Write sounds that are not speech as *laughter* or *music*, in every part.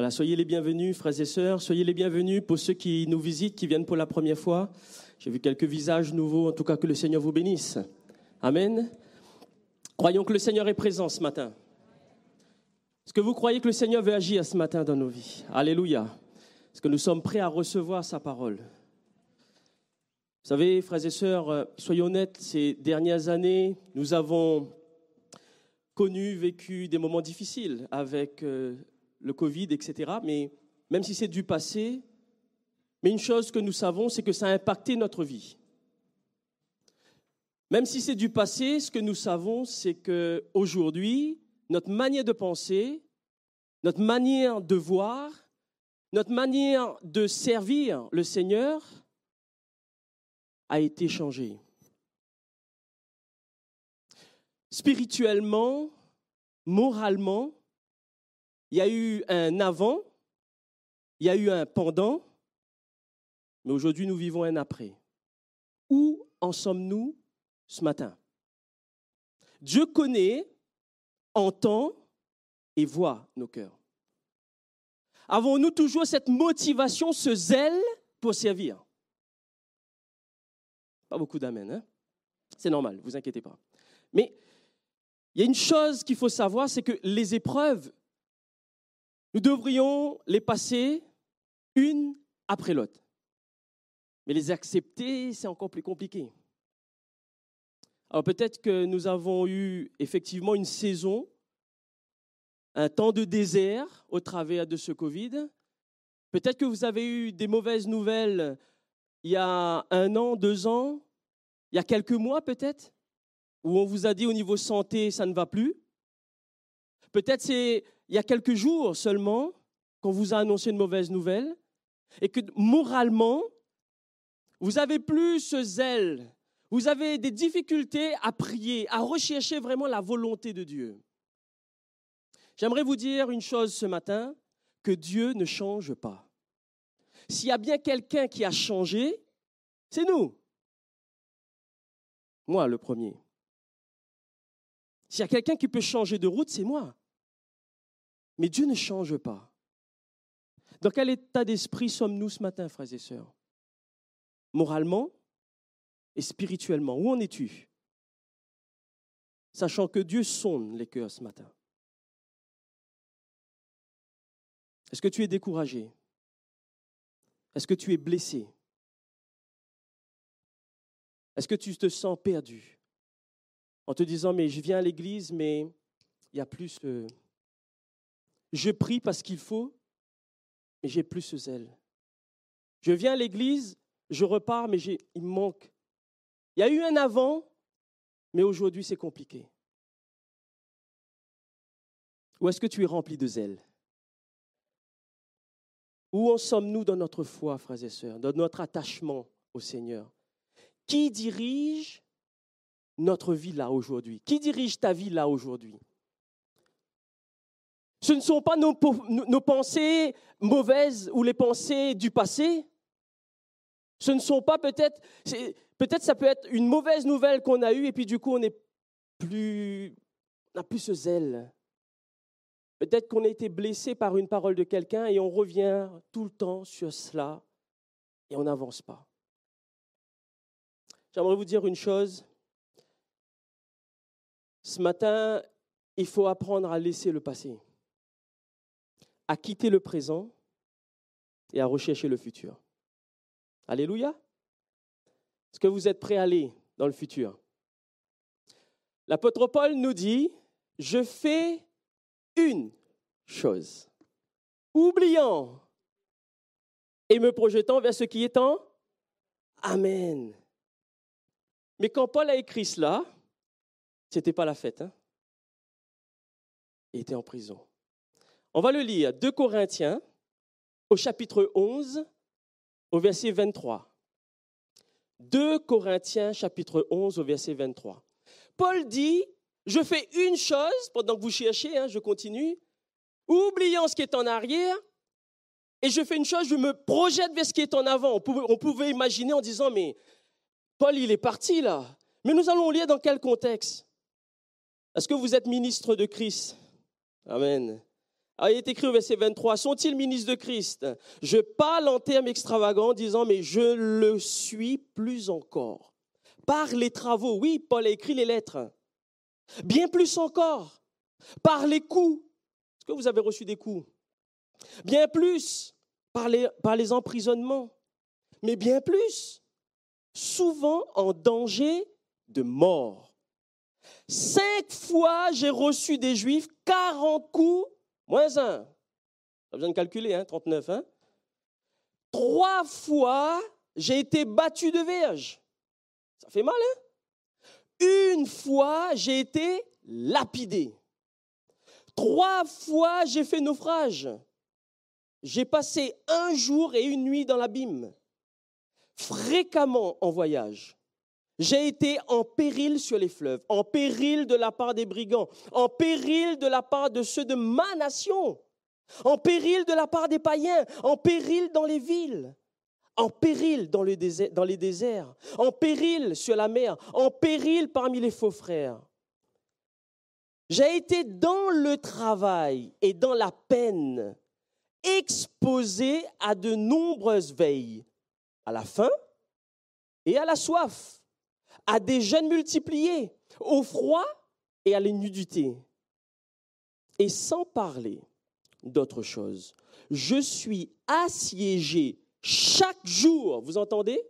Voilà, soyez les bienvenus, frères et sœurs. Soyez les bienvenus pour ceux qui nous visitent, qui viennent pour la première fois. J'ai vu quelques visages nouveaux. En tout cas, que le Seigneur vous bénisse. Amen. Croyons que le Seigneur est présent ce matin. Est-ce que vous croyez que le Seigneur veut agir ce matin dans nos vies? Alléluia. Est-ce que nous sommes prêts à recevoir sa parole? Vous savez, frères et sœurs, euh, soyons honnêtes, ces dernières années, nous avons connu, vécu des moments difficiles avec euh, le Covid, etc. Mais même si c'est du passé, mais une chose que nous savons, c'est que ça a impacté notre vie. Même si c'est du passé, ce que nous savons, c'est que aujourd'hui, notre manière de penser, notre manière de voir, notre manière de servir le Seigneur a été changée. Spirituellement, moralement, il y a eu un avant, il y a eu un pendant, mais aujourd'hui nous vivons un après. Où en sommes-nous ce matin? Dieu connaît, entend et voit nos cœurs. Avons-nous toujours cette motivation, ce zèle pour servir? Pas beaucoup d'amen, hein? C'est normal, vous inquiétez pas. Mais il y a une chose qu'il faut savoir, c'est que les épreuves, nous devrions les passer une après l'autre. Mais les accepter, c'est encore plus compliqué. Alors peut-être que nous avons eu effectivement une saison, un temps de désert au travers de ce Covid. Peut-être que vous avez eu des mauvaises nouvelles il y a un an, deux ans, il y a quelques mois peut-être, où on vous a dit au niveau santé, ça ne va plus. Peut-être c'est il y a quelques jours seulement qu'on vous a annoncé une mauvaise nouvelle et que moralement, vous avez plus ce zèle, vous avez des difficultés à prier, à rechercher vraiment la volonté de Dieu. J'aimerais vous dire une chose ce matin, que Dieu ne change pas. S'il y a bien quelqu'un qui a changé, c'est nous. Moi, le premier. S'il y a quelqu'un qui peut changer de route, c'est moi. Mais Dieu ne change pas. Dans quel état d'esprit sommes-nous ce matin, frères et sœurs? Moralement et spirituellement, où en es-tu? Sachant que Dieu sonde les cœurs ce matin. Est-ce que tu es découragé? Est-ce que tu es blessé? Est-ce que tu te sens perdu? En te disant, mais je viens à l'église, mais il y a plus... Euh, je prie parce qu'il faut, mais j'ai plus ce zèle. Je viens à l'église, je repars, mais il me manque. Il y a eu un avant, mais aujourd'hui c'est compliqué. Ou est-ce que tu es rempli de zèle? Où en sommes-nous dans notre foi, frères et sœurs, dans notre attachement au Seigneur? Qui dirige notre vie là aujourd'hui? Qui dirige ta vie là aujourd'hui? Ce ne sont pas nos, pensées mauvaises ou les pensées du passé. Ce ne sont pas peut-être, peut-être ça peut être une mauvaise nouvelle qu'on a eue et puis du coup on plus, n'a plus ce zèle. Peut-être qu'on a été blessé par une parole de quelqu'un et on revient tout le temps sur cela et on n'avance pas. J'aimerais vous dire une chose. Ce matin, il faut apprendre à laisser le passé, à quitter le présent et à rechercher le futur. Alléluia. Est-ce que vous êtes prêts à aller dans le futur? L'apôtre Paul nous dit, je fais une chose, oubliant et me projetant vers ce qui est en Amen. Mais quand Paul a écrit cela, ce n'était pas la fête. Hein? Il était en prison. On va le lire, 2 Corinthiens, au chapitre 11, au verset 23. 2 Corinthiens, chapitre 11, au verset 23. Paul dit, je fais une chose, pendant que vous cherchez, hein, je continue, oubliant ce qui est en arrière, et je fais une chose, je me projette vers ce qui est en avant. On pouvait, on pouvait imaginer en disant, mais Paul, il est parti là. Mais nous allons lire dans quel contexte? Est-ce que vous êtes ministre de Christ? Amen. Il est écrit au verset 23, sont-ils ministres de Christ? Je parle en termes extravagants, disant, mais je le suis plus encore. Par les travaux, oui, Paul a écrit les lettres. Bien plus encore, par les coups. Est-ce que vous avez reçu des coups? Bien plus, par les, par les emprisonnements. Mais bien plus, souvent en danger de mort. Cinq fois, j'ai reçu des Juifs 40 coups, moins un. Pas besoin de calculer, hein, 39. Hein. Trois fois, j'ai été battu de verge. Ça fait mal, hein Une fois, j'ai été lapidé. Trois fois, j'ai fait naufrage. J'ai passé un jour et une nuit dans l'abîme, fréquemment en voyage. J'ai été en péril sur les fleuves, en péril de la part des brigands, en péril de la part de ceux de ma nation, en péril de la part des païens, en péril dans les villes, en péril dans, les déserts, en péril sur la mer, en péril parmi les faux frères. J'ai été dans le travail et dans la peine, exposé à de nombreuses veilles, à la faim et à la soif à des jeunes multipliés, au froid et à l'innudité. Et sans parler d'autre chose, je suis assiégé chaque jour, vous entendez?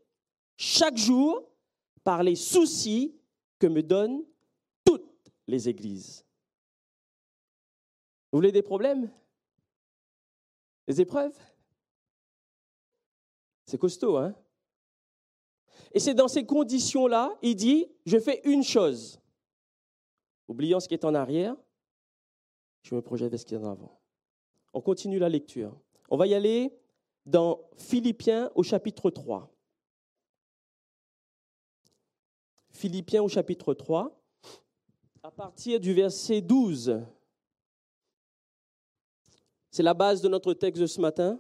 Chaque jour par les soucis que me donnent toutes les églises. Vous voulez des problèmes? Des épreuves? C'est costaud, hein? Et c'est dans ces conditions-là, il dit, je fais une chose. Oubliant ce qui est en arrière, je me projette vers ce qui est en avant. On continue la lecture. On va y aller dans Philippiens au chapitre 3. Philippiens au chapitre 3, à partir du verset 12. C'est la base de notre texte de ce matin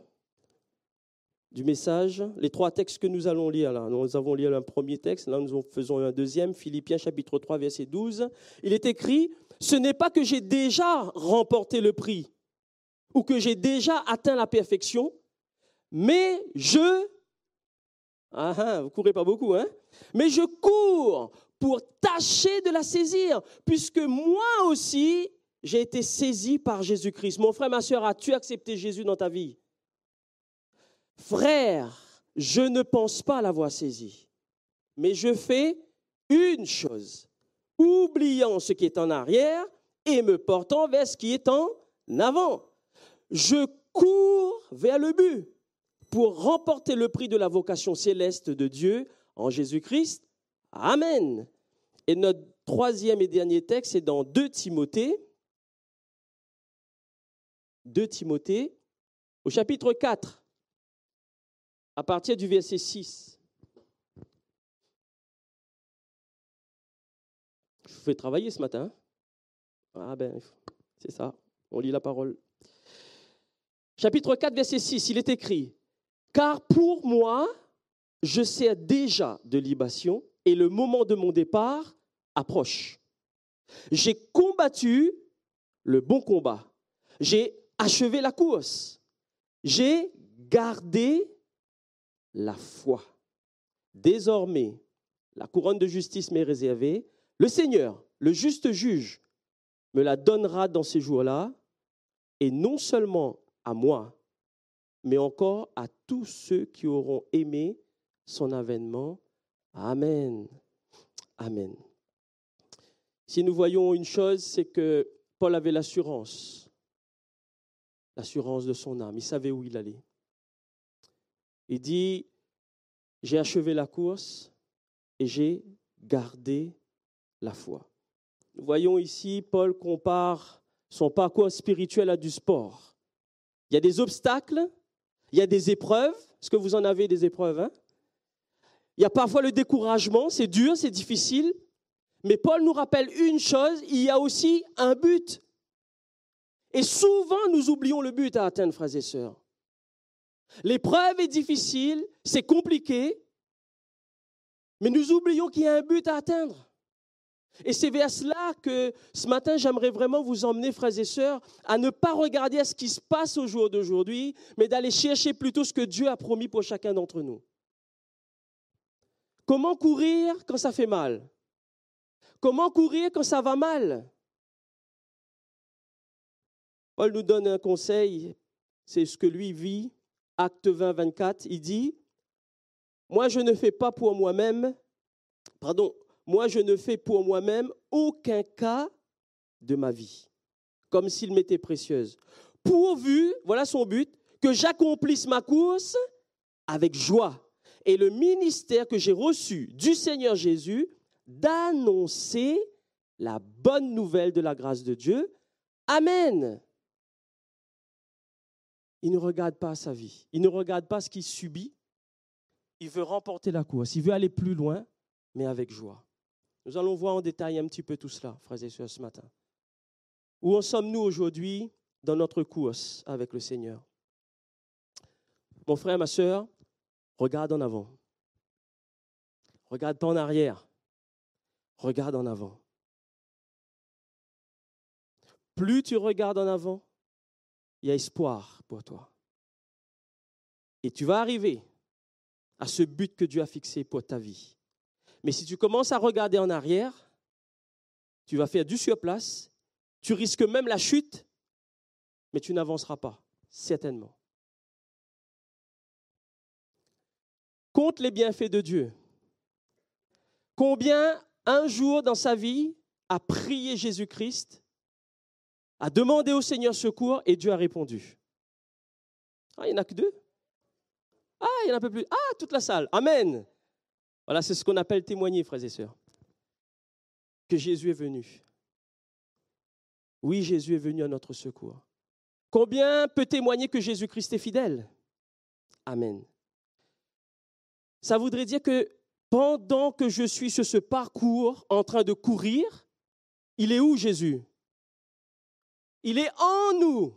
du message, les trois textes que nous allons lire là. Nous avons lu un premier texte, là nous faisons un deuxième, Philippiens chapitre 3 verset 12. Il est écrit, ce n'est pas que j'ai déjà remporté le prix ou que j'ai déjà atteint la perfection, mais je... Ah, ah vous courez pas beaucoup, hein Mais je cours pour tâcher de la saisir, puisque moi aussi, j'ai été saisi par Jésus-Christ. Mon frère, ma soeur, as-tu accepté Jésus dans ta vie? Frère, je ne pense pas l'avoir saisi, mais je fais une chose, oubliant ce qui est en arrière et me portant vers ce qui est en avant. Je cours vers le but pour remporter le prix de la vocation céleste de Dieu en Jésus-Christ. Amen. Et notre troisième et dernier texte est dans 2 Timothée. 2 Timothée, au chapitre 4 à partir du verset 6. Je vous fais travailler ce matin. Ah ben, c'est ça, on lit la parole. Chapitre 4, verset 6, il est écrit, Car pour moi, je sers déjà de libation et le moment de mon départ approche. J'ai combattu le bon combat. J'ai achevé la course. J'ai gardé la foi. Désormais, la couronne de justice m'est réservée. Le Seigneur, le juste juge, me la donnera dans ces jours-là, et non seulement à moi, mais encore à tous ceux qui auront aimé son avènement. Amen. Amen. Si nous voyons une chose, c'est que Paul avait l'assurance, l'assurance de son âme. Il savait où il allait. Il dit, j'ai achevé la course et j'ai gardé la foi. Nous voyons ici, Paul compare son parcours spirituel à du sport. Il y a des obstacles, il y a des épreuves. Est-ce que vous en avez des épreuves hein? Il y a parfois le découragement, c'est dur, c'est difficile. Mais Paul nous rappelle une chose, il y a aussi un but. Et souvent, nous oublions le but à atteindre, frères et sœurs. L'épreuve est difficile, c'est compliqué, mais nous oublions qu'il y a un but à atteindre. Et c'est vers cela que ce matin, j'aimerais vraiment vous emmener, frères et sœurs, à ne pas regarder à ce qui se passe au jour d'aujourd'hui, mais d'aller chercher plutôt ce que Dieu a promis pour chacun d'entre nous. Comment courir quand ça fait mal? Comment courir quand ça va mal? Paul nous donne un conseil, c'est ce que lui vit, acte 20, 24, il dit, moi je ne fais pas pour moi-même, pardon, moi je ne fais pour moi-même aucun cas de ma vie, comme s'il m'était précieuse. Pourvu, voilà son but, que j'accomplisse ma course avec joie et le ministère que j'ai reçu du Seigneur Jésus d'annoncer la bonne nouvelle de la grâce de Dieu. Amen. Il ne regarde pas sa vie, il ne regarde pas ce qu'il subit. Il veut remporter la course, il veut aller plus loin, mais avec joie. Nous allons voir en détail un petit peu tout cela, frères et sœurs, ce matin. Où en sommes-nous aujourd'hui dans notre course avec le Seigneur? Mon frère, ma sœur, regarde en avant. Regarde pas en arrière. Regarde en avant. Plus tu regardes en avant, il y a espoir pour toi. Et tu vas arriver à ce but que Dieu a fixé pour ta vie. Mais si tu commences à regarder en arrière, tu vas faire du surplace, tu risques même la chute, mais tu n'avanceras pas, certainement. Compte les bienfaits de Dieu. Combien un jour dans sa vie a prié Jésus-Christ, a demandé au Seigneur secours et Dieu a répondu. Ah, il n'y en a que deux Ah, il y en a un peu plus. Ah, toute la salle. Amen. Voilà, c'est ce qu'on appelle témoigner, frères et sœurs. Que Jésus est venu. Oui, Jésus est venu à notre secours. Combien peut témoigner que Jésus-Christ est fidèle? Amen. Ça voudrait dire que pendant que je suis sur ce parcours en train de courir, il est où Jésus? Il est en nous.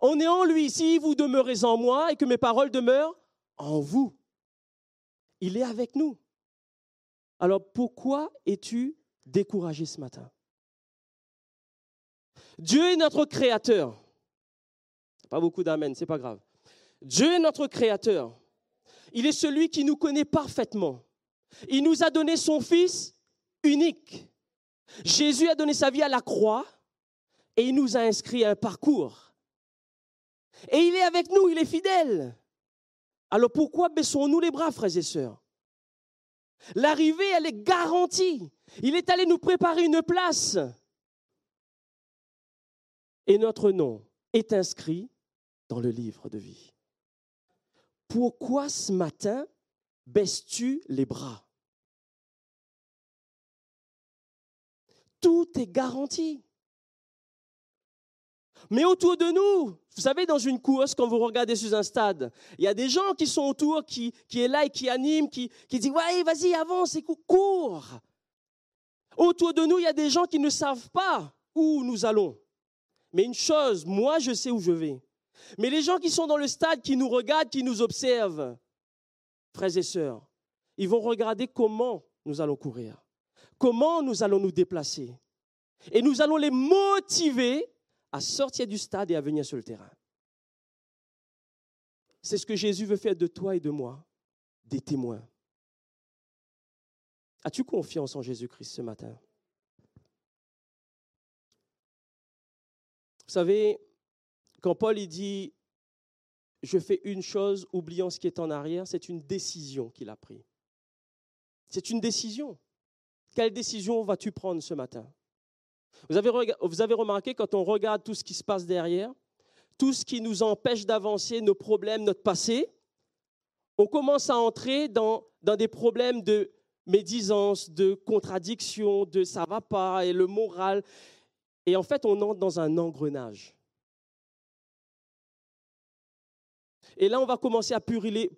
On est en lui. Si vous demeurez en moi et que mes paroles demeurent en vous, il est avec nous. Alors pourquoi es-tu découragé ce matin? Dieu est notre créateur. Pas beaucoup d'amen, c'est pas grave. Dieu est notre créateur. Il est celui qui nous connaît parfaitement. Il nous a donné son Fils unique. Jésus a donné sa vie à la croix et il nous a inscrit un parcours. Et il est avec nous, il est fidèle. Alors pourquoi baissons-nous les bras, frères et sœurs? L'arrivée, elle est garantie. Il est allé nous préparer une place. Et notre nom est inscrit dans le livre de vie. Pourquoi ce matin baisses-tu les bras? Tout est garanti. Mais autour de nous, vous savez, dans une course, quand vous regardez sur un stade, il y a des gens qui sont autour, qui, qui est là et qui animent, qui, qui disent Ouais, vas-y, avance et cours. Autour de nous, il y a des gens qui ne savent pas où nous allons. Mais une chose, moi, je sais où je vais. Mais les gens qui sont dans le stade, qui nous regardent, qui nous observent, frères et sœurs, ils vont regarder comment nous allons courir, comment nous allons nous déplacer. Et nous allons les motiver à sortir du stade et à venir sur le terrain. C'est ce que Jésus veut faire de toi et de moi, des témoins. As-tu confiance en Jésus-Christ ce matin? Vous savez, quand Paul dit je fais une chose, oubliant ce qui est en arrière, c'est une décision qu'il a prise. C'est une décision. Quelle décision vas-tu prendre ce matin? Vous avez, vous avez remarqué quand on regarde tout ce qui se passe derrière, tout ce qui nous empêche d'avancer, nos problèmes, notre passé, on commence à entrer dans, des problèmes de médisance, de contradiction, de ça va pas, et le moral. Et en fait, on entre dans un engrenage. Et là, on va commencer à puriller,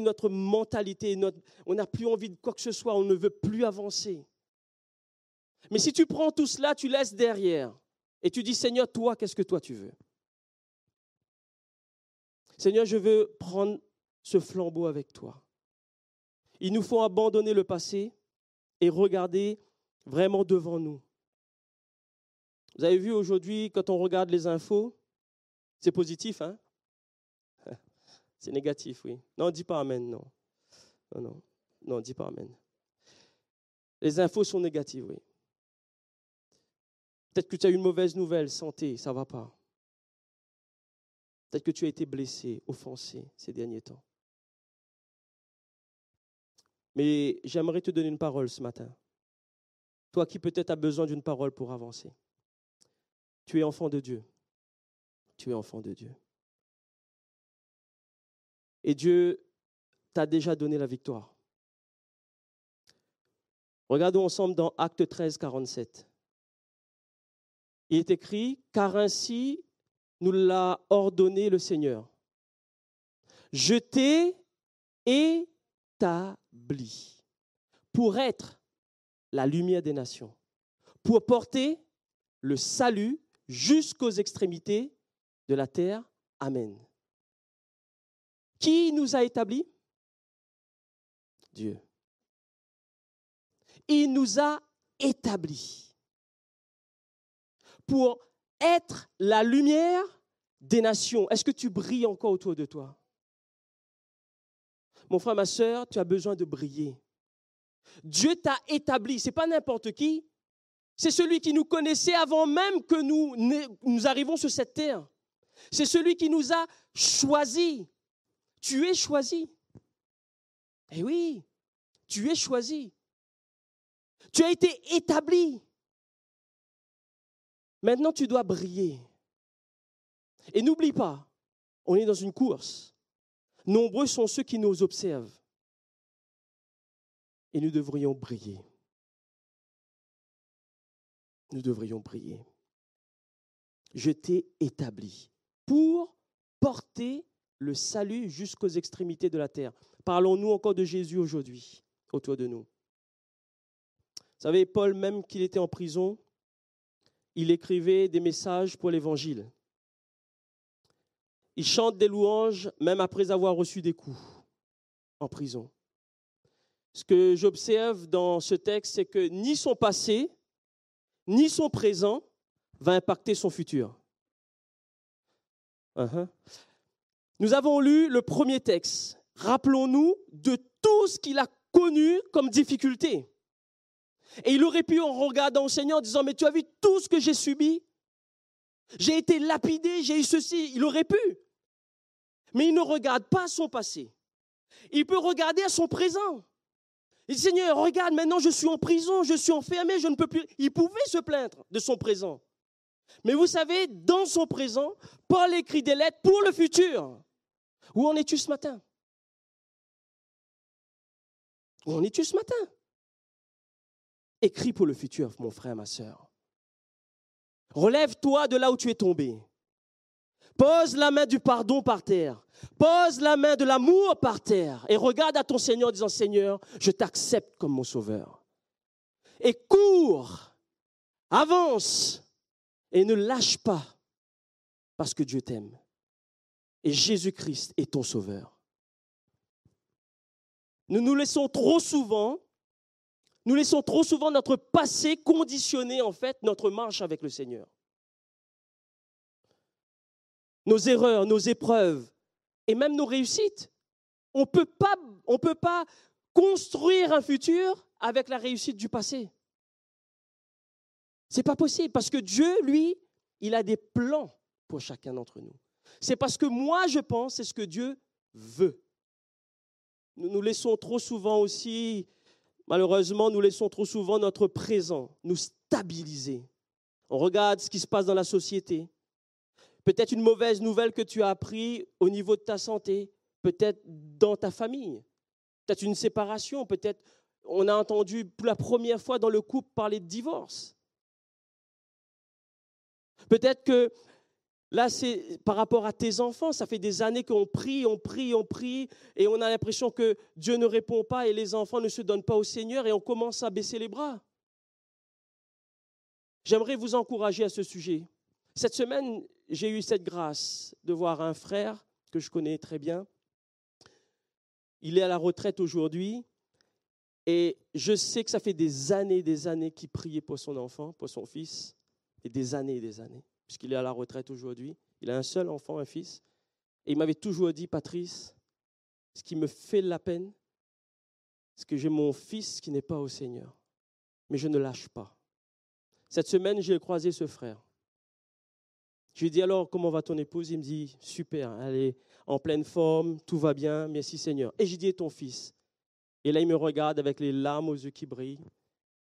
notre mentalité. on n'a plus envie de quoi que ce soit, on ne veut plus avancer. Mais si tu prends tout cela, tu laisses derrière et tu dis, Seigneur, toi, qu'est-ce que toi tu veux? Seigneur, je veux prendre ce flambeau avec toi. Il nous faut abandonner le passé et regarder vraiment devant nous. Vous avez vu aujourd'hui, quand on regarde les infos, c'est positif, hein? *laughs* C'est négatif, oui. Non, dis pas Amen, non. Non, non, non, dis pas Amen. Les infos sont négatives, oui. Peut-être que tu as une mauvaise nouvelle, santé, ça ne va pas. Peut-être que tu as été blessé, offensé ces derniers temps. Mais j'aimerais te donner une parole ce matin. Toi qui peut-être as besoin d'une parole pour avancer. Tu es enfant de Dieu. Tu es enfant de Dieu. Et Dieu t'a déjà donné la victoire. Regardons ensemble dans Acte 13, 47. Il est écrit, car ainsi nous l'a ordonné le Seigneur. Je t'ai établi pour être la lumière des nations, pour porter le salut jusqu'aux extrémités de la terre. Amen. Qui nous a établis? Dieu. Il nous a établis pour être la lumière des nations. Est-ce que tu brilles encore autour de toi? Mon frère, ma soeur, tu as besoin de briller. Dieu t'a établi, ce n'est pas n'importe qui. C'est celui qui nous connaissait avant même que nous, nous arrivons sur cette terre. C'est celui qui nous a choisis. Tu es choisi. Eh oui, tu es choisi. Tu as été établi. Maintenant, tu dois briller. Et n'oublie pas, on est dans une course. Nombreux sont ceux qui nous observent. Et nous devrions briller. Nous devrions briller. Je t'ai établi pour porter le salut jusqu'aux extrémités de la terre. Parlons-nous encore de Jésus aujourd'hui autour de nous. Vous savez, Paul, même qu'il était en prison, il écrivait des messages pour l'Évangile. Il chante des louanges même après avoir reçu des coups en prison. Ce que j'observe dans ce texte, c'est que ni son passé, ni son présent va impacter son futur. Uh-huh. Nous avons lu le premier texte. Rappelons-nous de tout ce qu'il a connu comme difficulté. Et il aurait pu, en regardant au Seigneur, en disant, mais tu as vu tout ce que j'ai subi? J'ai été lapidé, j'ai eu ceci. Il aurait pu. Mais il ne regarde pas son passé. Il peut regarder à son présent. Il dit, Seigneur, regarde, maintenant je suis en prison, je suis enfermé, je ne peux plus. Il pouvait se plaindre de son présent. Mais vous savez, dans son présent, Paul écrit des lettres pour le futur. Où en es-tu ce matin? Où en es-tu ce matin? Écris pour le futur, mon frère, ma soeur. Relève-toi de là où tu es tombé. Pose la main du pardon par terre. Pose la main de l'amour par terre. Et regarde à ton Seigneur en disant, Seigneur, je t'accepte comme mon sauveur. Et cours, avance et ne lâche pas parce que Dieu t'aime. Et Jésus-Christ est ton sauveur. Nous nous laissons trop souvent nous laissons trop souvent notre passé conditionner en fait notre marche avec le Seigneur. Nos erreurs, nos épreuves et même nos réussites. On on peut pas construire un futur avec la réussite du passé. C'est pas possible parce que Dieu, lui, il a des plans pour chacun d'entre nous. C'est parce que moi, je pense, c'est ce que Dieu veut. Nous nous laissons trop souvent aussi, malheureusement, nous laissons trop souvent notre présent nous stabiliser. On regarde ce qui se passe dans la société. Peut-être une mauvaise nouvelle que tu as appris au niveau de ta santé, peut-être dans ta famille, peut-être une séparation, peut-être on a entendu pour la première fois dans le couple parler de divorce. Peut-être que là, c'est par rapport à tes enfants, ça fait des années qu'on prie, on prie, on prie, et on a l'impression que Dieu ne répond pas et les enfants ne se donnent pas au Seigneur et on commence à baisser les bras. J'aimerais vous encourager à ce sujet. Cette semaine, j'ai eu cette grâce de voir un frère que je connais très bien. Il est à la retraite aujourd'hui et je sais que ça fait des années, des années qu'il priait pour son enfant, pour son fils, et des années des années, puisqu'il est à la retraite aujourd'hui. Il a un seul enfant, un fils. Et il m'avait toujours dit, Patrice, ce qui me fait la peine, c'est que j'ai mon fils qui n'est pas au Seigneur. Mais je ne lâche pas. Cette semaine, j'ai croisé ce frère. Je lui ai dit alors, comment va ton épouse? Il me dit, super, elle est en pleine forme, tout va bien, merci Seigneur. Et j'ai dit, et ton fils? Et là, il me regarde avec les larmes aux yeux qui brillent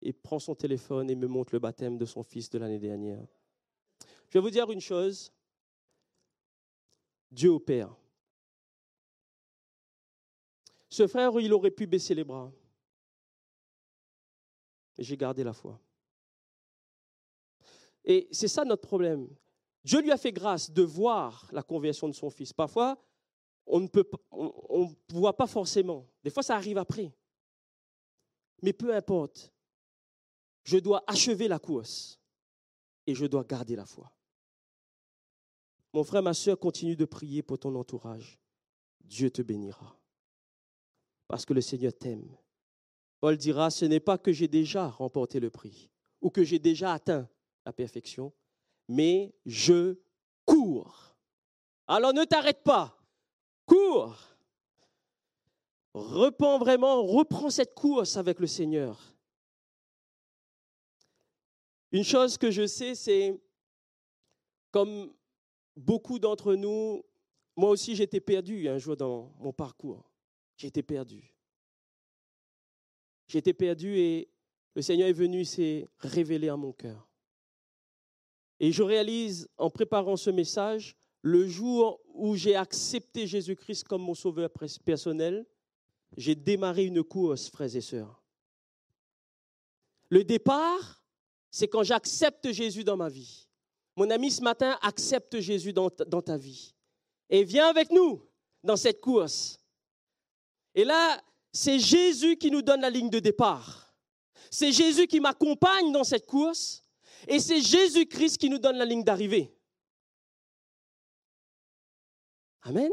et prend son téléphone et me montre le baptême de son fils de l'année dernière. Je vais vous dire une chose. Dieu opère. Ce frère, il aurait pu baisser les bras. Mais j'ai gardé la foi. Et c'est ça notre problème. Dieu lui a fait grâce de voir la conversion de son fils. Parfois, on ne voit pas forcément. Des fois, ça arrive après. Mais peu importe. Je dois achever la course et je dois garder la foi. Mon frère, ma soeur, continue de prier pour ton entourage. Dieu te bénira. Parce que le Seigneur t'aime. Paul dira, ce n'est pas que j'ai déjà remporté le prix ou que j'ai déjà atteint la perfection, mais je cours. Alors ne t'arrête pas, cours. Repends vraiment, reprends cette course avec le Seigneur. Une chose que je sais, c'est comme beaucoup d'entre nous, moi aussi j'étais perdu un jour dans mon parcours. J'étais perdu. J'étais perdu et le Seigneur est venu, s'est révélé à mon cœur. Et je réalise en préparant ce message, le jour où j'ai accepté Jésus-Christ comme mon sauveur personnel, j'ai démarré une course, frères et sœurs. Le départ, c'est quand j'accepte Jésus dans ma vie. Mon ami, ce matin, accepte Jésus dans ta, vie. Et viens avec nous dans cette course. Et là, c'est Jésus qui nous donne la ligne de départ. C'est Jésus qui m'accompagne dans cette course. Et c'est Jésus-Christ qui nous donne la ligne d'arrivée. Amen.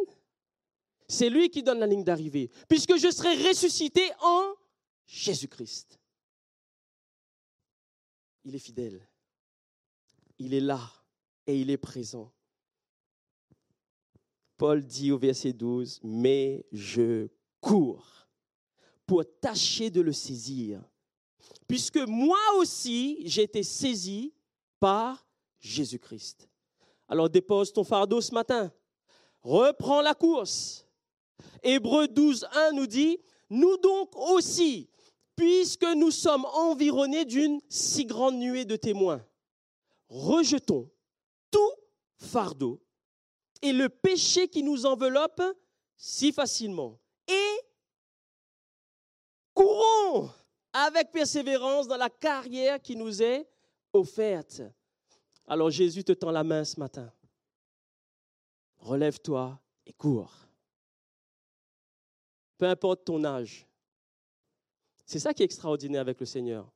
C'est lui qui donne la ligne d'arrivée, puisque je serai ressuscité en Jésus-Christ. Il est fidèle. Il est là et il est présent. Paul dit au verset 12, mais je cours pour tâcher de le saisir puisque moi aussi j'ai été saisi par Jésus-Christ. Alors dépose ton fardeau ce matin. Reprends la course. Hébreu 12, 1 nous dit, nous donc aussi, puisque nous sommes environnés d'une si grande nuée de témoins, rejetons tout fardeau et le péché qui nous enveloppe si facilement. Et courons avec persévérance dans la carrière qui nous est offerte. Alors Jésus te tend la main ce matin. Relève-toi et cours. Peu importe ton âge. C'est ça qui est extraordinaire avec le Seigneur.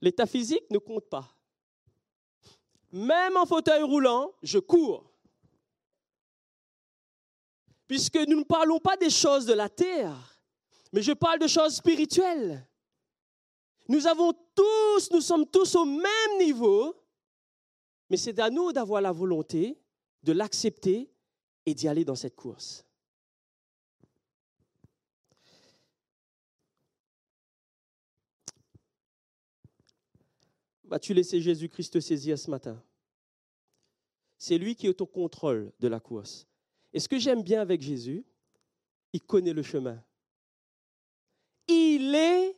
L'état physique ne compte pas. Même en fauteuil roulant, je cours. Puisque nous ne parlons pas des choses de la terre, mais je parle de choses spirituelles. Nous avons tous, nous sommes tous au même niveau, mais c'est à nous d'avoir la volonté de l'accepter et d'y aller dans cette course. Vas-tu laisser Jésus-Christ te saisir ce matin? C'est lui qui est au contrôle de la course. Et ce que j'aime bien avec Jésus, il connaît le chemin. Il est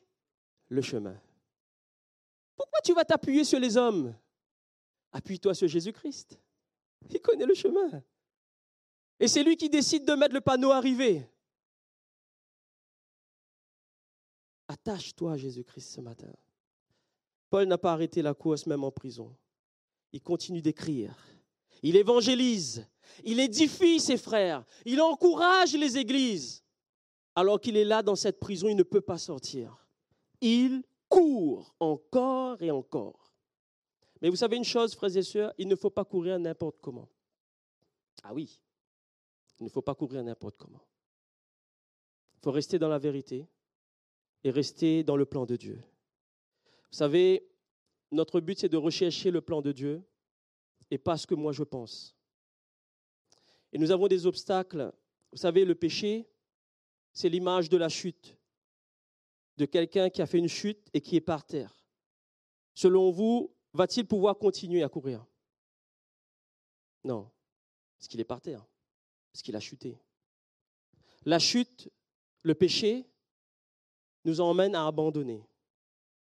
le chemin. Pourquoi tu vas t'appuyer sur les hommes? Appuie-toi sur Jésus-Christ. Il connaît le chemin. Et c'est lui qui décide de mettre le panneau arrivé. Attache-toi à Jésus-Christ ce matin. Paul n'a pas arrêté la course même en prison. Il continue d'écrire. Il évangélise. Il édifie ses frères. Il encourage les églises. Alors qu'il est là dans cette prison, il ne peut pas sortir. Il court encore et encore. Mais vous savez une chose, frères et sœurs, il ne faut pas courir n'importe comment. Ah oui, il ne faut pas courir n'importe comment. Il faut rester dans la vérité et rester dans le plan de Dieu. Vous savez, notre but, c'est de rechercher le plan de Dieu et pas ce que moi je pense. Et nous avons des obstacles. Vous savez, le péché, c'est l'image de la chute, de quelqu'un qui a fait une chute et qui est par terre. Selon vous, va-t-il pouvoir continuer à courir? Non, parce qu'il est par terre, parce qu'il a chuté. La chute, le péché, nous emmène à abandonner.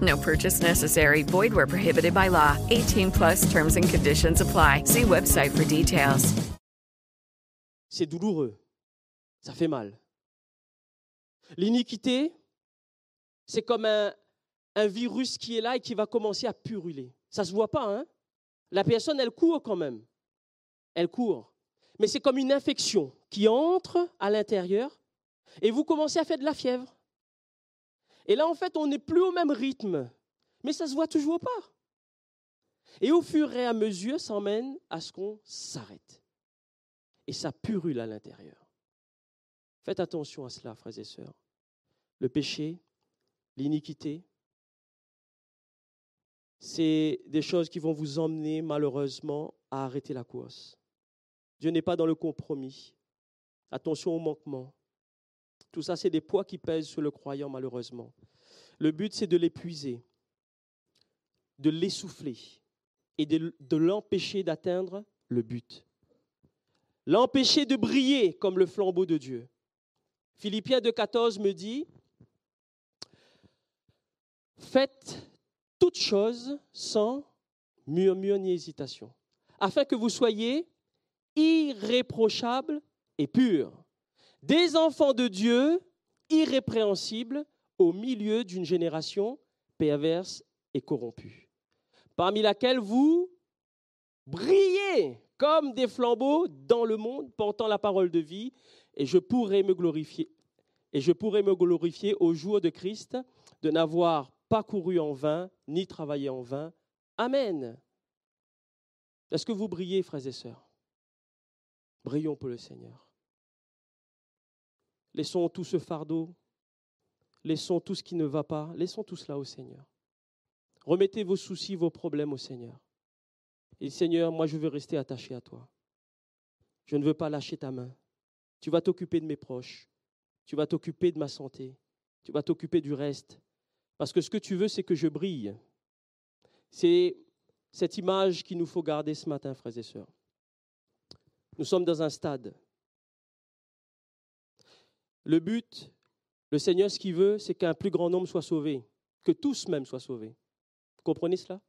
No purchase necessary. Void where prohibited by law. 18 plus terms and conditions apply. See website for details. C'est douloureux. Ça fait mal. L'iniquité, c'est comme un, un virus qui est là et qui va commencer à puruler. Ça se voit pas, hein? La personne, elle court quand même. Elle court. Mais c'est comme une infection qui entre à l'intérieur et vous commencez à faire de la fièvre. Et là, en fait, on n'est plus au même rythme, mais ça ne se voit toujours pas. Et au fur et à mesure, ça emmène à ce qu'on s'arrête. Et ça purule à l'intérieur. Faites attention à cela, frères et sœurs. Le péché, l'iniquité, c'est des choses qui vont vous emmener malheureusement à arrêter la course. Dieu n'est pas dans le compromis. Attention au manquement. Tout ça, c'est des poids qui pèsent sur le croyant malheureusement. Le but, c'est de l'épuiser, de l'essouffler et de, l'empêcher d'atteindre le but. L'empêcher de briller comme le flambeau de Dieu. Philippiens 2,14 me dit Faites toutes choses sans murmure ni hésitation, afin que vous soyez irréprochables et purs, des enfants de Dieu irrépréhensibles au milieu d'une génération perverse et corrompue, parmi laquelle vous brillez comme des flambeaux dans le monde, portant la parole de vie, et je pourrai me glorifier. Et je pourrai me glorifier au jour de Christ de n'avoir pas couru en vain, ni travaillé en vain. Amen. Est-ce que vous brillez, frères et sœurs? Brillons pour le Seigneur. Laissons tout ce fardeau, laissons tout ce qui ne va pas, laissons tout cela au Seigneur. Remettez vos soucis, vos problèmes au Seigneur. Et Seigneur, moi je veux rester attaché à toi. Je ne veux pas lâcher ta main. Tu vas t'occuper de mes proches. Tu vas t'occuper de ma santé. Tu vas t'occuper du reste. Parce que ce que tu veux, c'est que je brille. C'est cette image qu'il nous faut garder ce matin, frères et sœurs. Nous sommes dans un stade. Le but, le Seigneur, ce qu'il veut, c'est qu'un plus grand nombre soit sauvé, que tous même soient sauvés. Vous comprenez cela?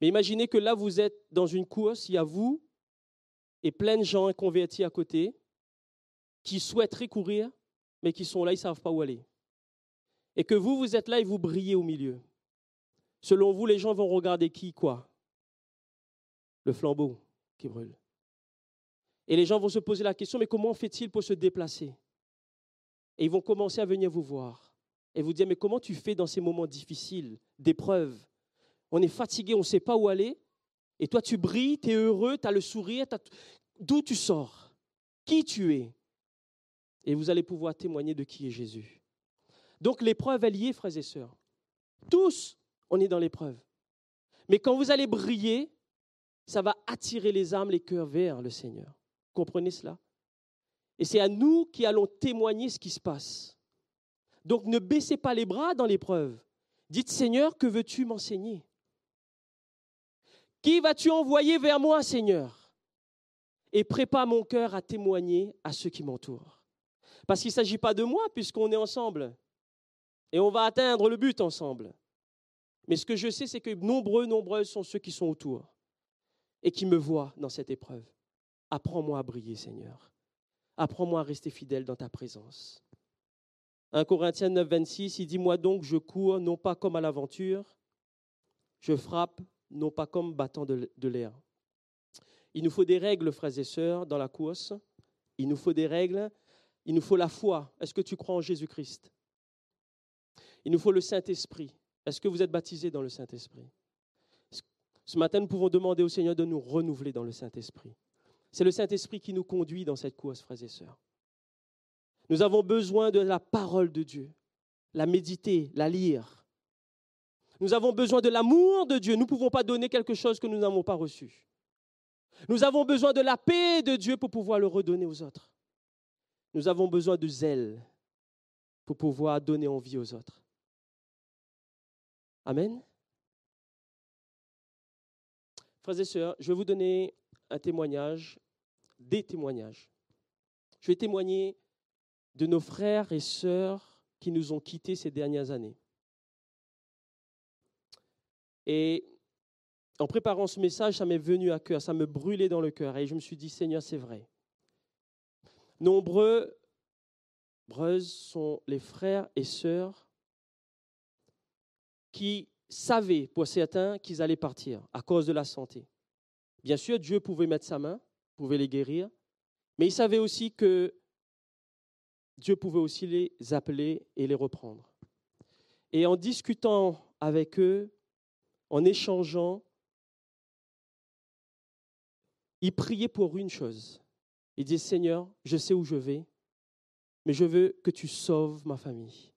Mais imaginez que là, vous êtes dans une course, il y a vous et plein de gens convertis à côté qui souhaiteraient courir, mais qui sont là, ils ne savent pas où aller. Et que vous, vous êtes là et vous brillez au milieu. Selon vous, les gens vont regarder qui, quoi? Le flambeau qui brûle. Et les gens vont se poser la question, mais comment fait-il pour se déplacer? Et ils vont commencer à venir vous voir et vous dire, mais comment tu fais dans ces moments difficiles, d'épreuves On est fatigué, on ne sait pas où aller. Et toi, tu brilles, tu es heureux, tu as le sourire. D'où tu sors? Qui tu es? Et vous allez pouvoir témoigner de qui est Jésus. Donc l'épreuve est liée, frères et sœurs. Tous, on est dans l'épreuve. Mais quand vous allez briller, ça va attirer les âmes, les cœurs vers le Seigneur. Comprenez cela? Et c'est à nous qui allons témoigner ce qui se passe. Donc ne baissez pas les bras dans l'épreuve. Dites Seigneur, que veux-tu m'enseigner? Qui vas-tu envoyer vers moi, Seigneur? Et prépare mon cœur à témoigner à ceux qui m'entourent. Parce qu'il ne s'agit pas de moi puisqu'on est ensemble. Et on va atteindre le but ensemble. Mais ce que je sais, c'est que nombreux, nombreux sont ceux qui sont autour et qui me voient dans cette épreuve. Apprends-moi à briller, Seigneur. Apprends-moi à rester fidèle dans ta présence. 1 Corinthiens 9, 26, il dit Moi donc, je cours non pas comme à l'aventure, je frappe non pas comme battant de l'air. Il nous faut des règles, frères et sœurs, dans la course. Il nous faut des règles. Il nous faut la foi. Est-ce que tu crois en Jésus-Christ? Il nous faut le Saint-Esprit. Est-ce que vous êtes baptisé dans le Saint-Esprit? Ce matin, nous pouvons demander au Seigneur de nous renouveler dans le Saint-Esprit. C'est le Saint-Esprit qui nous conduit dans cette course, frères et sœurs. Nous avons besoin de la parole de Dieu, la méditer, la lire. Nous avons besoin de l'amour de Dieu. Nous ne pouvons pas donner quelque chose que nous n'avons pas reçu. Nous avons besoin de la paix de Dieu pour pouvoir le redonner aux autres. Nous avons besoin de zèle pour pouvoir donner envie aux autres. Amen. Frères et sœurs, je vais vous donner un témoignage, des témoignages. Je vais témoigner de nos frères et sœurs qui nous ont quittés ces dernières années. Et en préparant ce message, ça m'est venu à cœur, ça me brûlait dans le cœur. Et je me suis dit, Seigneur, c'est vrai. Nombreux sont les frères et sœurs qui savaient, pour certains, qu'ils allaient partir à cause de la santé. Bien sûr, Dieu pouvait mettre sa main, pouvait les guérir, mais ils savaient aussi que Dieu pouvait aussi les appeler et les reprendre. Et en discutant avec eux, en échangeant, ils priaient pour une chose. Ils disaient, Seigneur, je sais où je vais, mais je veux que tu sauves ma famille.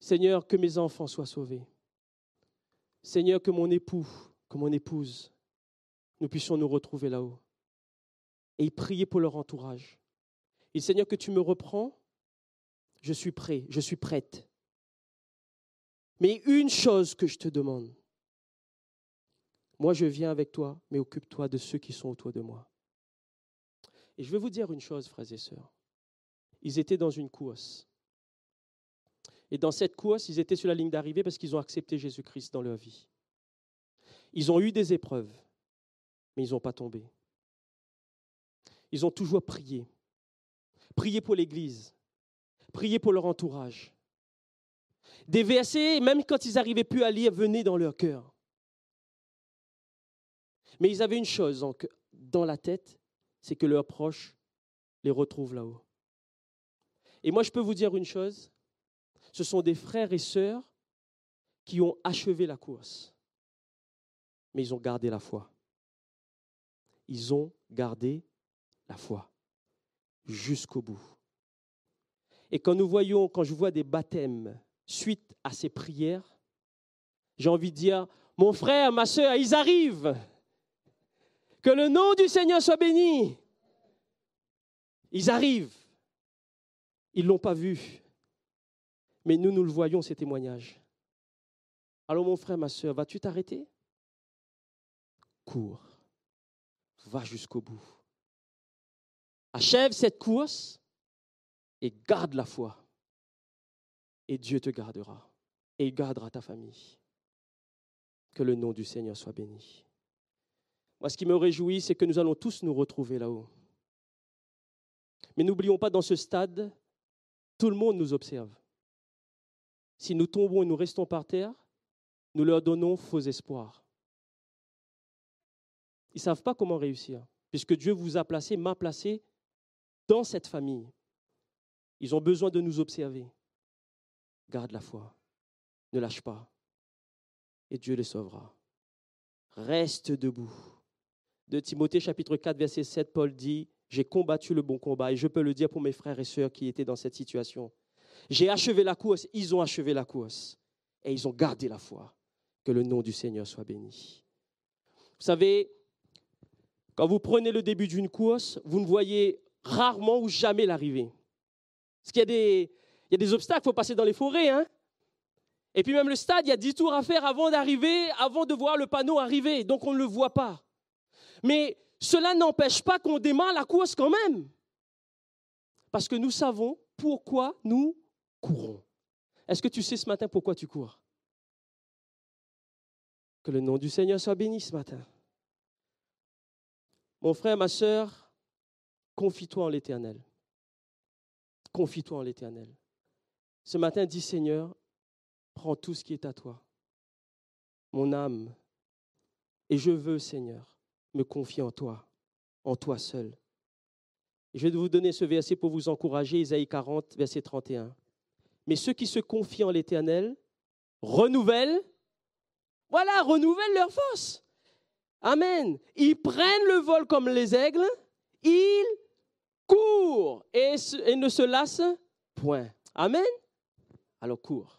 Seigneur, que mes enfants soient sauvés. Seigneur, que mon époux que mon épouse, nous puissions nous retrouver là-haut. Et ils priaient pour leur entourage. Et Seigneur, que tu me reprends, je suis prêt, je suis prête. Mais une chose que je te demande, moi je viens avec toi, mais occupe-toi de ceux qui sont autour de moi. Et je vais vous dire une chose, frères et sœurs. Ils étaient dans une course. Et dans cette course, ils étaient sur la ligne d'arrivée parce qu'ils ont accepté Jésus-Christ dans leur vie. Ils ont eu des épreuves, mais ils n'ont pas tombé. Ils ont toujours prié. Prié pour l'Église. Prié pour leur entourage. Des versets, même quand ils n'arrivaient plus à lire, venaient dans leur cœur. Mais ils avaient une chose dans la tête, c'est que leurs proches les retrouvent là-haut. Et moi, je peux vous dire une chose, ce sont des frères et sœurs qui ont achevé la course mais ils ont gardé la foi. Ils ont gardé la foi jusqu'au bout. Et quand nous voyons, quand je vois des baptêmes suite à ces prières, j'ai envie de dire, mon frère, ma soeur, ils arrivent. Que le nom du Seigneur soit béni. Ils arrivent. Ils ne l'ont pas vu. Mais nous, nous le voyons, ces témoignages. Alors mon frère, ma soeur, vas-tu t'arrêter? Cours. Va jusqu'au bout. Achève cette course et garde la foi. Et Dieu te gardera. Et gardera ta famille. Que le nom du Seigneur soit béni. Moi, ce qui me réjouit, c'est que nous allons tous nous retrouver là-haut. Mais n'oublions pas, dans ce stade, tout le monde nous observe. Si nous tombons et nous restons par terre, nous leur donnons faux espoirs. Ils ne savent pas comment réussir, puisque Dieu vous a placé, m'a placé dans cette famille. Ils ont besoin de nous observer. Garde la foi. Ne lâche pas. Et Dieu les sauvera. Reste debout. De Timothée chapitre 4 verset 7, Paul dit, j'ai combattu le bon combat et je peux le dire pour mes frères et sœurs qui étaient dans cette situation. J'ai achevé la course, ils ont achevé la course et ils ont gardé la foi. Que le nom du Seigneur soit béni. Vous savez, quand vous prenez le début d'une course, vous ne voyez rarement ou jamais l'arrivée. Parce qu'il y a des, obstacles, il faut passer dans les forêts. Hein et puis même le stade, il y a 10 tours à faire avant d'arriver, avant de voir le panneau arriver. Donc on ne le voit pas. Mais cela n'empêche pas qu'on démarre la course quand même. Parce que nous savons pourquoi nous courons. Est-ce que tu sais ce matin pourquoi tu cours? Que le nom du Seigneur soit béni ce matin. Mon frère, ma soeur, confie-toi en l'Éternel. Confie-toi en l'Éternel. Ce matin, dis Seigneur, prends tout ce qui est à toi, mon âme, et je veux, Seigneur, me confier en toi, en toi seul. Je vais vous donner ce verset pour vous encourager, Isaïe 40, verset 31. Mais ceux qui se confient en l'Éternel renouvellent, voilà, renouvellent leur force. Amen. Ils prennent le vol comme les aigles, ils courent et, ne se lassent point. Amen. Alors cours.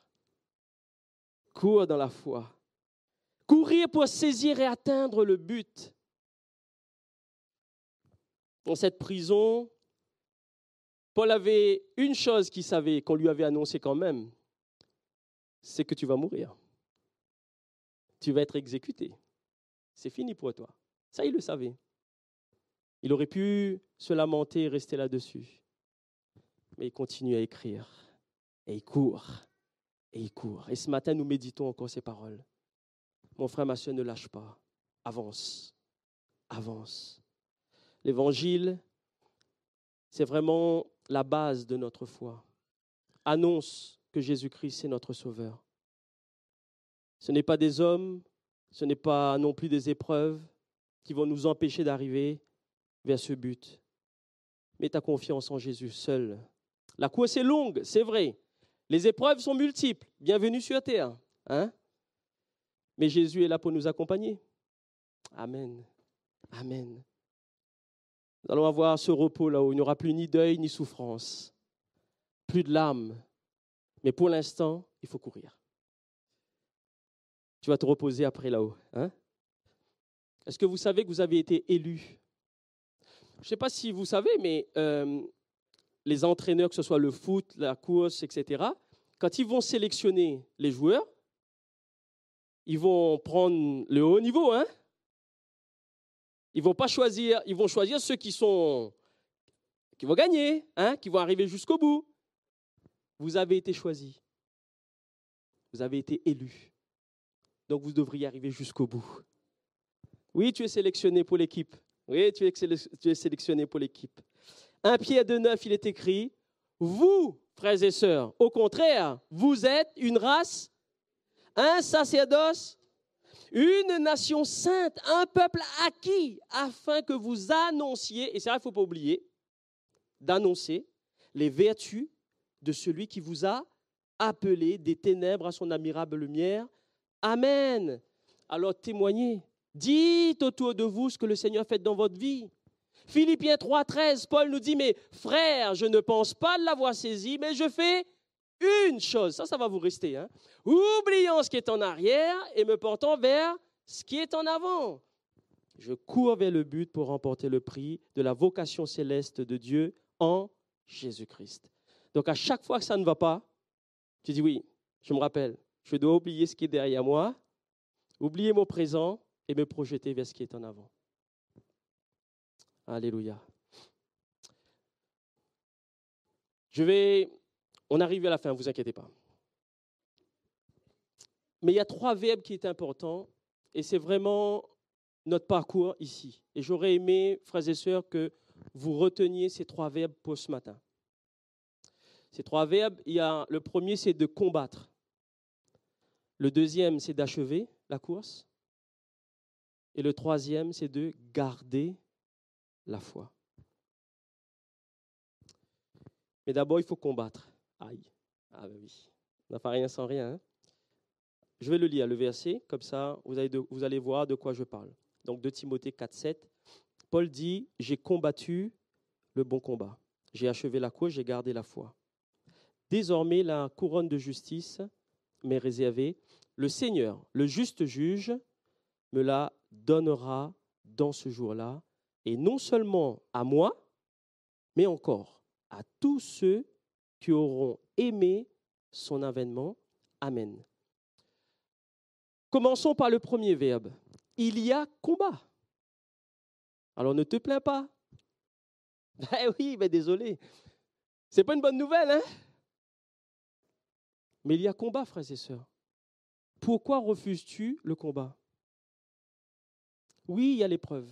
Cours dans la foi. Courir pour saisir et atteindre le but. Dans cette prison, Paul avait une chose qu'il savait, qu'on lui avait annoncé quand même, c'est que tu vas mourir. Tu vas être exécuté. C'est fini pour toi. Ça, il le savait. Il aurait pu se lamenter et rester là-dessus. Mais il continue à écrire. Et il court. Et il court. Et ce matin, nous méditons encore ces paroles. Mon frère, ma soeur, ne lâche pas. Avance. Avance. L'évangile, c'est vraiment la base de notre foi. Annonce que Jésus-Christ est notre Sauveur. Ce n'est pas des hommes, ce n'est pas non plus des épreuves qui vont nous empêcher d'arriver vers ce but. Mets ta confiance en Jésus seul. La course est longue, c'est vrai. Les épreuves sont multiples. Bienvenue sur terre. Hein? Mais Jésus est là pour nous accompagner. Amen. Amen. Nous allons avoir ce repos là où il n'y aura plus ni deuil ni souffrance, plus de larmes. Mais pour l'instant, il faut courir. Tu vas te reposer après là-haut. Hein? Est-ce que vous savez que vous avez été élu? Je ne sais pas si vous savez, mais euh, les entraîneurs, que ce soit le foot, la course, etc., quand ils vont sélectionner les joueurs, ils vont prendre le haut niveau, hein? Ils vont pas choisir, ils vont choisir ceux qui sont qui vont gagner, hein, qui vont arriver jusqu'au bout. Vous avez été choisi. Vous avez été élu. Donc vous devriez arriver jusqu'au bout. Oui, tu es sélectionné pour l'équipe. Oui, tu es, sélectionné pour l'équipe. Un Pierre de neuf, il est écrit, vous, frères et sœurs, au contraire, vous êtes une race, un sacerdoce, une nation sainte, un peuple acquis, afin que vous annonciez, et ça, il ne faut pas oublier, d'annoncer les vertus de celui qui vous a appelé des ténèbres à son admirable lumière. Amen. Alors témoignez, dites autour de vous ce que le Seigneur fait dans votre vie. Philippiens 3, 13, Paul nous dit, mais frère, je ne pense pas l'avoir saisi, mais je fais une chose. Ça, ça va vous rester. Hein? oubliant ce qui est en arrière et me portant vers ce qui est en avant. Je cours vers le but pour remporter le prix de la vocation céleste de Dieu en Jésus-Christ. Donc à chaque fois que ça ne va pas, tu dis oui, je me rappelle, je dois oublier ce qui est derrière moi, oublier mon présent et me projeter vers ce qui est en avant. Alléluia. Je vais, on arrive à la fin, ne vous inquiétez pas. Mais il y a trois verbes qui sont importants et c'est vraiment notre parcours ici. Et j'aurais aimé, frères et sœurs, que vous reteniez ces trois verbes pour ce matin. Ces trois verbes, il le premier, c'est de combattre. Le deuxième, c'est d'achever la course. Et le troisième, c'est de garder la foi. Mais d'abord, il faut combattre. Aïe. Ah ben oui. On n'a pas rien sans rien. hein. Je vais le lire, le verset, comme ça, vous allez, vous allez voir de quoi je parle. Donc, de Timothée 4, 7. Paul dit J'ai combattu le bon combat. J'ai achevé la course, j'ai gardé la foi. Désormais, la couronne de justice m'est réservée. Le Seigneur, le juste juge, me la donnera dans ce jour-là, et non seulement à moi, mais encore à tous ceux qui auront aimé son avènement. Amen. Commençons par le premier verbe. Il y a combat. Alors ne te plains pas. *laughs* Eh oui, mais désolé. C'est pas une bonne nouvelle, hein? Mais il y a combat, frères et sœurs. Pourquoi refuses-tu le combat? Oui, il y a l'épreuve.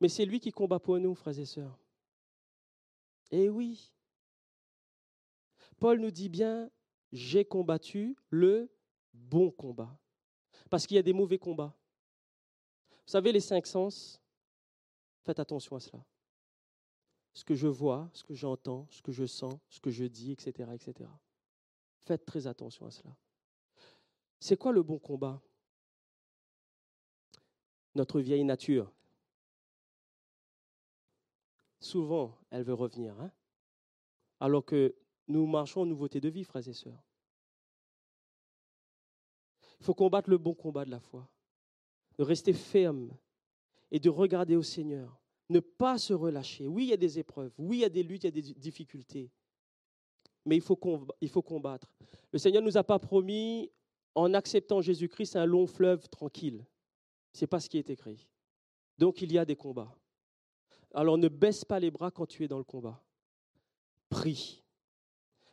Mais c'est lui qui combat pour nous, frères et sœurs. Eh oui. Paul nous dit bien, j'ai combattu le bon combat. Parce qu'il y a des mauvais combats. Vous savez, les cinq sens, faites attention à cela. Ce que je vois, ce que j'entends, ce que je sens, ce que je dis, etc., etc. Faites très attention à cela. C'est quoi le bon combat? Notre vieille nature. Souvent, elle veut revenir. hein? Alors que nous marchons en nouveauté de vie, frères et sœurs. Il faut combattre le bon combat de la foi. De rester ferme et de regarder au Seigneur. Ne pas se relâcher. Oui, il y a des épreuves. Oui, il y a des luttes, il y a des difficultés. Mais il faut, il faut combattre. Le Seigneur ne nous a pas promis, en acceptant Jésus-Christ, un long fleuve tranquille. Ce n'est pas ce qui est écrit. Donc il y a des combats. Alors ne baisse pas les bras quand tu es dans le combat. Prie.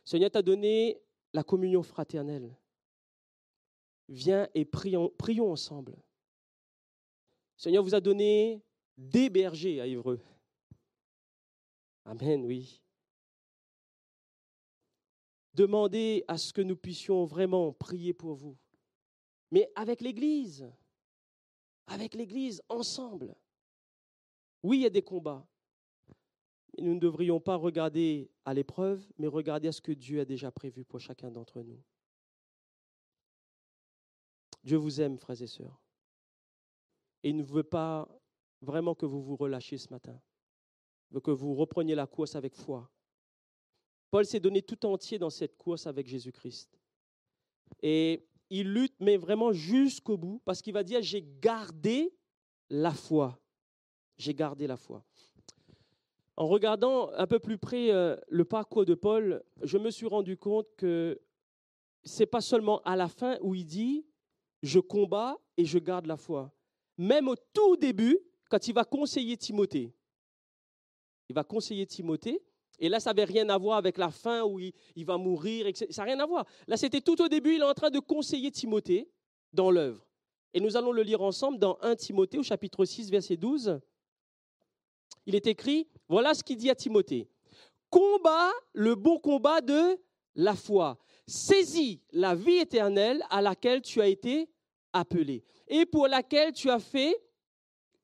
Seigneur t'a donné la communion fraternelle. Viens et prions, prions ensemble. Le Seigneur vous a donné des bergers à Évreux. Amen, oui. Demandez à ce que nous puissions vraiment prier pour vous. Mais avec l'Église. Avec l'Église, ensemble. Oui, il y a des combats. Mais nous ne devrions pas regarder à l'épreuve, mais regarder à ce que Dieu a déjà prévu pour chacun d'entre nous. Dieu vous aime, frères et sœurs. Et il ne veut pas vraiment que vous vous relâchiez ce matin. Il veut que vous repreniez la course avec foi. Paul s'est donné tout entier dans cette course avec Jésus-Christ. Et il lutte, mais vraiment jusqu'au bout, parce qu'il va dire, j'ai gardé la foi. J'ai gardé la foi. En regardant un peu plus près euh, le parcours de Paul, je me suis rendu compte que c'est pas seulement à la fin où il dit je combats et je garde la foi. Même au tout début, quand il va conseiller Timothée, il va conseiller Timothée, et là, ça n'avait rien à voir avec la fin où il, va mourir, etc. ça n'a rien à voir. Là, c'était tout au début, il est en train de conseiller Timothée dans l'œuvre. Et nous allons le lire ensemble dans 1 Timothée au chapitre 6, verset 12. Il est écrit, voilà ce qu'il dit à Timothée. Combat le bon combat de la foi. Saisis la vie éternelle à laquelle tu as été appelé et pour laquelle tu as fait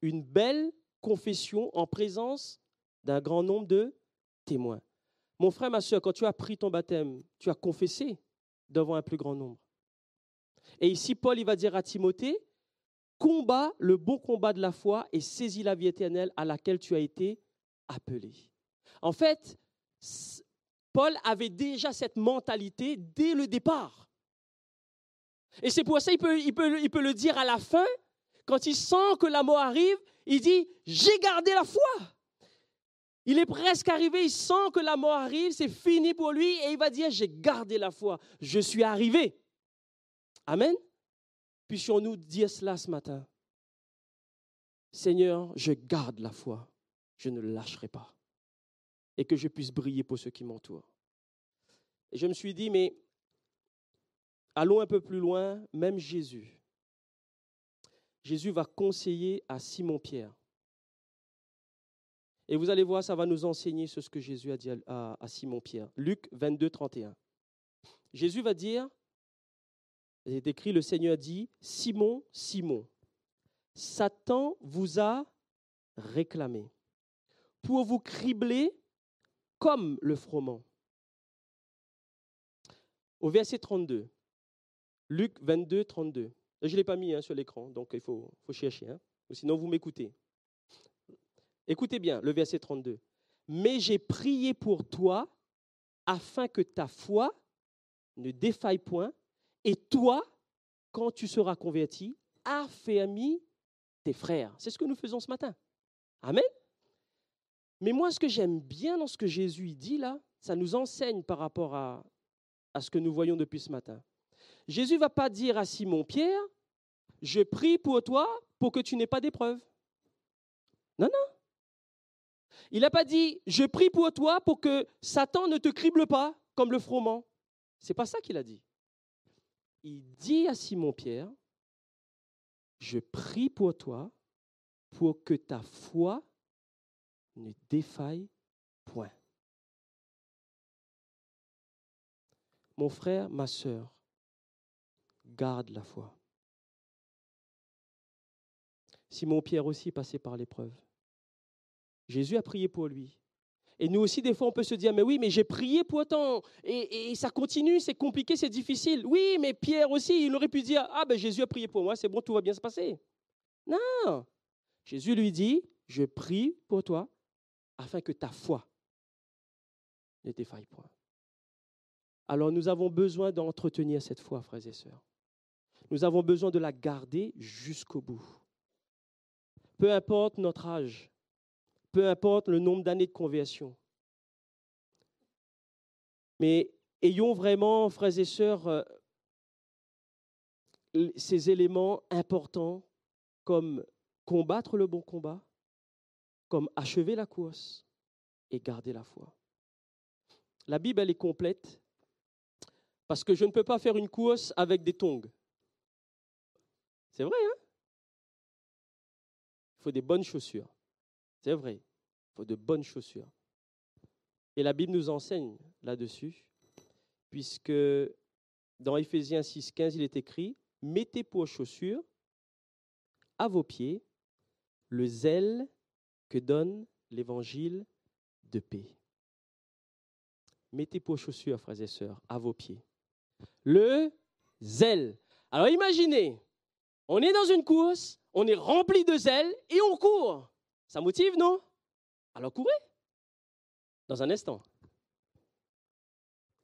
une belle confession en présence d'un grand nombre de témoins. Mon frère, ma soeur, quand tu as pris ton baptême, tu as confessé devant un plus grand nombre. Et ici, Paul, il va dire à Timothée, combat le bon combat de la foi et saisis la vie éternelle à laquelle tu as été appelé. En fait, Paul avait déjà cette mentalité dès le départ. Et c'est pour ça qu'il peut, il peut, il peut le dire à la fin, quand il sent que la mort arrive, il dit, j'ai gardé la foi. Il est presque arrivé, il sent que la mort arrive, c'est fini pour lui, et il va dire, j'ai gardé la foi, je suis arrivé. Amen. Puissions-nous dire cela ce matin. Seigneur, je garde la foi, je ne lâcherai pas, et que je puisse briller pour ceux qui m'entourent. Je me suis dit, mais allons un peu plus loin, même Jésus. Jésus va conseiller à Simon-Pierre. Et vous allez voir, ça va nous enseigner ce que Jésus a dit à, Simon-Pierre. Luc 22, 31. Jésus va dire, il est écrit, le Seigneur dit, Simon, Simon, Satan vous a réclamé pour vous cribler comme le froment. Au verset 32, Luc 22, 32. Je ne l'ai pas mis hein, sur l'écran, donc il faut, faut chercher. hein, ou sinon, vous m'écoutez. Écoutez bien le verset 32. Mais j'ai prié pour toi afin que ta foi ne défaille point, et toi, quand tu seras converti, affermis tes frères. C'est ce que nous faisons ce matin. Amen. Mais moi, ce que j'aime bien dans ce que Jésus dit là, ça nous enseigne par rapport à, à ce que nous voyons depuis ce matin. Jésus ne va pas dire à Simon-Pierre, je prie pour toi pour que tu n'aies pas d'épreuve. Non, non. Il n'a pas dit, je prie pour toi pour que Satan ne te crible pas comme le froment. C'est pas ça qu'il a dit. Il dit à Simon-Pierre, je prie pour toi pour que ta foi ne défaille point. Mon frère, ma sœur, garde la foi. Simon-Pierre aussi passait par l'épreuve. Jésus a prié pour lui. Et nous aussi, des fois, on peut se dire, mais oui, mais j'ai prié pourtant, et, et ça continue, c'est compliqué, c'est difficile. Oui, mais Pierre aussi, il aurait pu dire, ah ben Jésus a prié pour moi, c'est bon, tout va bien se passer. Non. Jésus lui dit, je prie pour toi, afin que ta foi ne défaille point. Alors nous avons besoin d'entretenir cette foi, frères et sœurs. Nous avons besoin de la garder jusqu'au bout. Peu importe notre âge, peu importe le nombre d'années de conversion. Mais ayons vraiment, frères et sœurs, euh, ces éléments importants comme combattre le bon combat, comme achever la course et garder la foi. La Bible, elle est complète parce que je ne peux pas faire une course avec des tongs. C'est vrai, hein? Il faut des bonnes chaussures. C'est vrai. Faut de bonnes chaussures. Et la Bible nous enseigne là-dessus, puisque dans Éphésiens 6,15, il est écrit Mettez pour chaussures à vos pieds le zèle que donne l'évangile de paix. Mettez pour chaussures, frères et sœurs, à vos pieds. Le zèle. Alors imaginez, on est dans une course, on est rempli de zèle et on court. Ça motive, non? Alors courez. Dans un instant.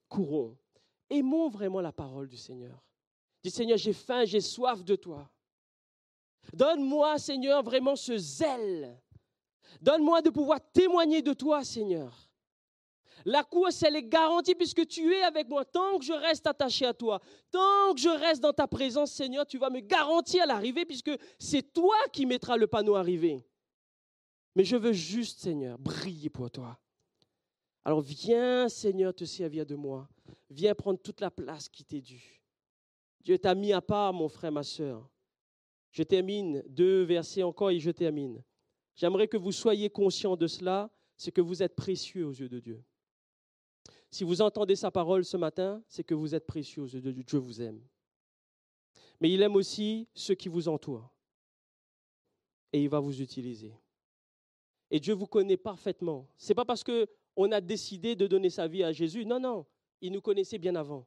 Courons. Aimons vraiment la parole du Seigneur. Dis Seigneur, j'ai faim, j'ai soif de toi. Donne-moi, Seigneur, vraiment ce zèle. Donne-moi de pouvoir témoigner de toi, Seigneur. La course, elle est garantie puisque tu es avec moi. Tant que je reste attaché à toi, tant que je reste dans ta présence, Seigneur, tu vas me garantir l'arrivée puisque c'est toi qui mettras le panneau arrivé. Mais je veux juste, Seigneur, briller pour toi. Alors viens, Seigneur, te servir de moi. Viens prendre toute la place qui t'est due. Dieu t'a mis à part, mon frère, ma soeur. Je termine deux versets encore et je termine. J'aimerais que vous soyez conscients de cela, c'est que vous êtes précieux aux yeux de Dieu. Si vous entendez sa parole ce matin, c'est que vous êtes précieux aux yeux de Dieu. Dieu vous aime. Mais il aime aussi ceux qui vous entourent. Et il va vous utiliser. Et Dieu vous connaît parfaitement. Ce n'est pas parce qu'on a décidé de donner sa vie à Jésus. Non, non. Il nous connaissait bien avant.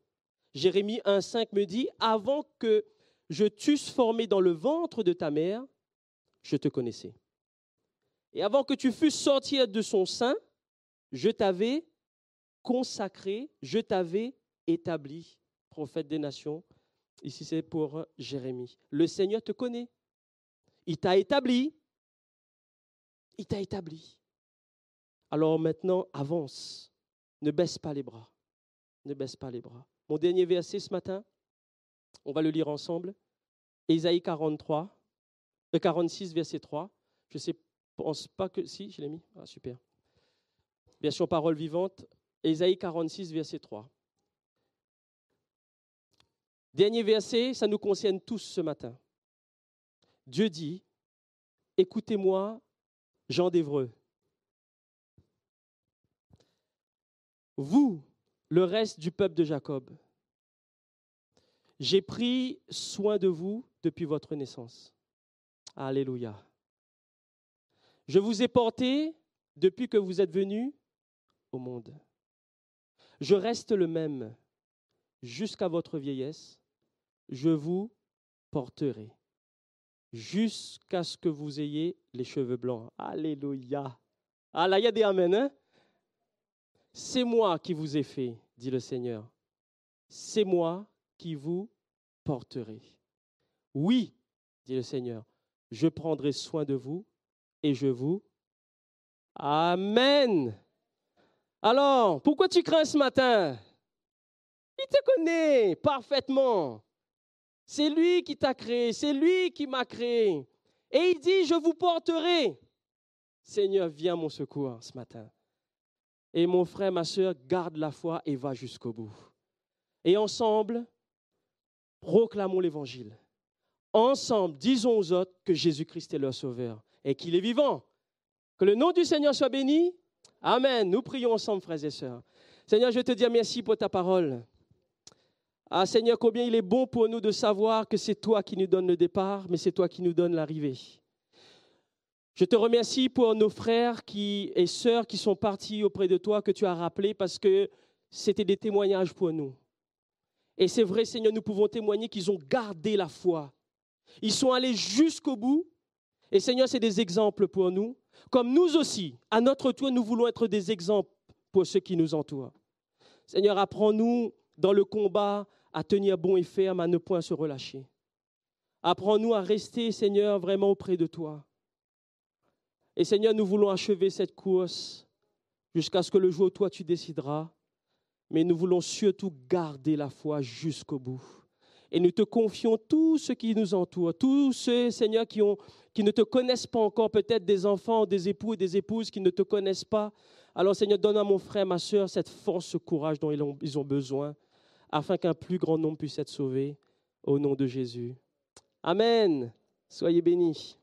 Jérémie 1,5 me dit Avant que je t'eusse formé dans le ventre de ta mère, je te connaissais. Et avant que tu fusses sortir de son sein, je t'avais consacré, je t'avais établi, prophète des nations. Ici, c'est pour Jérémie. Le Seigneur te connaît. Il t'a établi. Il t'a établi. Alors maintenant, avance. Ne baisse pas les bras. Ne baisse pas les bras. Mon dernier verset ce matin, on va le lire ensemble. Ésaïe 43, euh 46, verset 3. Je ne pense pas que... Si, je l'ai mis. Ah, super. Version parole vivante. Ésaïe 46, verset 3. Dernier verset, ça nous concerne tous ce matin. Dieu dit, écoutez-moi, Jean d'Évreux. Vous, le reste du peuple de Jacob, j'ai pris soin de vous depuis votre naissance. Alléluia. Je vous ai porté depuis que vous êtes venus au monde. Je reste le même jusqu'à votre vieillesse. Je vous porterai jusqu'à ce que vous ayez les cheveux blancs. Alléluia. Ah là, des amen. Hein? C'est moi qui vous ai fait, dit le Seigneur. C'est moi qui vous porterai. Oui, dit le Seigneur, je prendrai soin de vous et je vous. Amen. Alors, pourquoi tu crains ce matin? Il te connaît parfaitement. C'est lui qui t'a créé, c'est lui qui m'a créé. Et il dit, je vous porterai. Seigneur, viens mon secours ce matin. Et mon frère, ma soeur, garde la foi et va jusqu'au bout. Et ensemble, proclamons l'évangile. Ensemble, disons aux autres que Jésus-Christ est leur sauveur et qu'il est vivant. Que le nom du Seigneur soit béni. Amen. Nous prions ensemble, frères et sœurs. Seigneur, je te dis merci pour ta parole. Ah Seigneur, combien il est bon pour nous de savoir que c'est toi qui nous donnes le départ, mais c'est toi qui nous donnes l'arrivée. Je te remercie pour nos frères qui, et sœurs qui sont partis auprès de toi, que tu as rappelés, parce que c'était des témoignages pour nous. Et c'est vrai, Seigneur, nous pouvons témoigner qu'ils ont gardé la foi. Ils sont allés jusqu'au bout. Et Seigneur, c'est des exemples pour nous. Comme nous aussi, à notre tour, nous voulons être des exemples pour ceux qui nous entourent. Seigneur, apprends-nous dans le combat à tenir bon et ferme, à ne point se relâcher. Apprends-nous à rester, Seigneur, vraiment auprès de toi. Et Seigneur, nous voulons achever cette course jusqu'à ce que le jour où toi tu décideras. Mais nous voulons surtout garder la foi jusqu'au bout. Et nous te confions tous ceux qui nous entourent, tous ceux, Seigneur, qui, ont, qui ne te connaissent pas encore, peut-être des enfants, des époux et des épouses qui ne te connaissent pas. Alors, Seigneur, donne à mon frère, ma soeur, cette force, ce courage dont ils ont, besoin, afin qu'un plus grand nombre puisse être sauvé. Au nom de Jésus. Amen. Soyez bénis.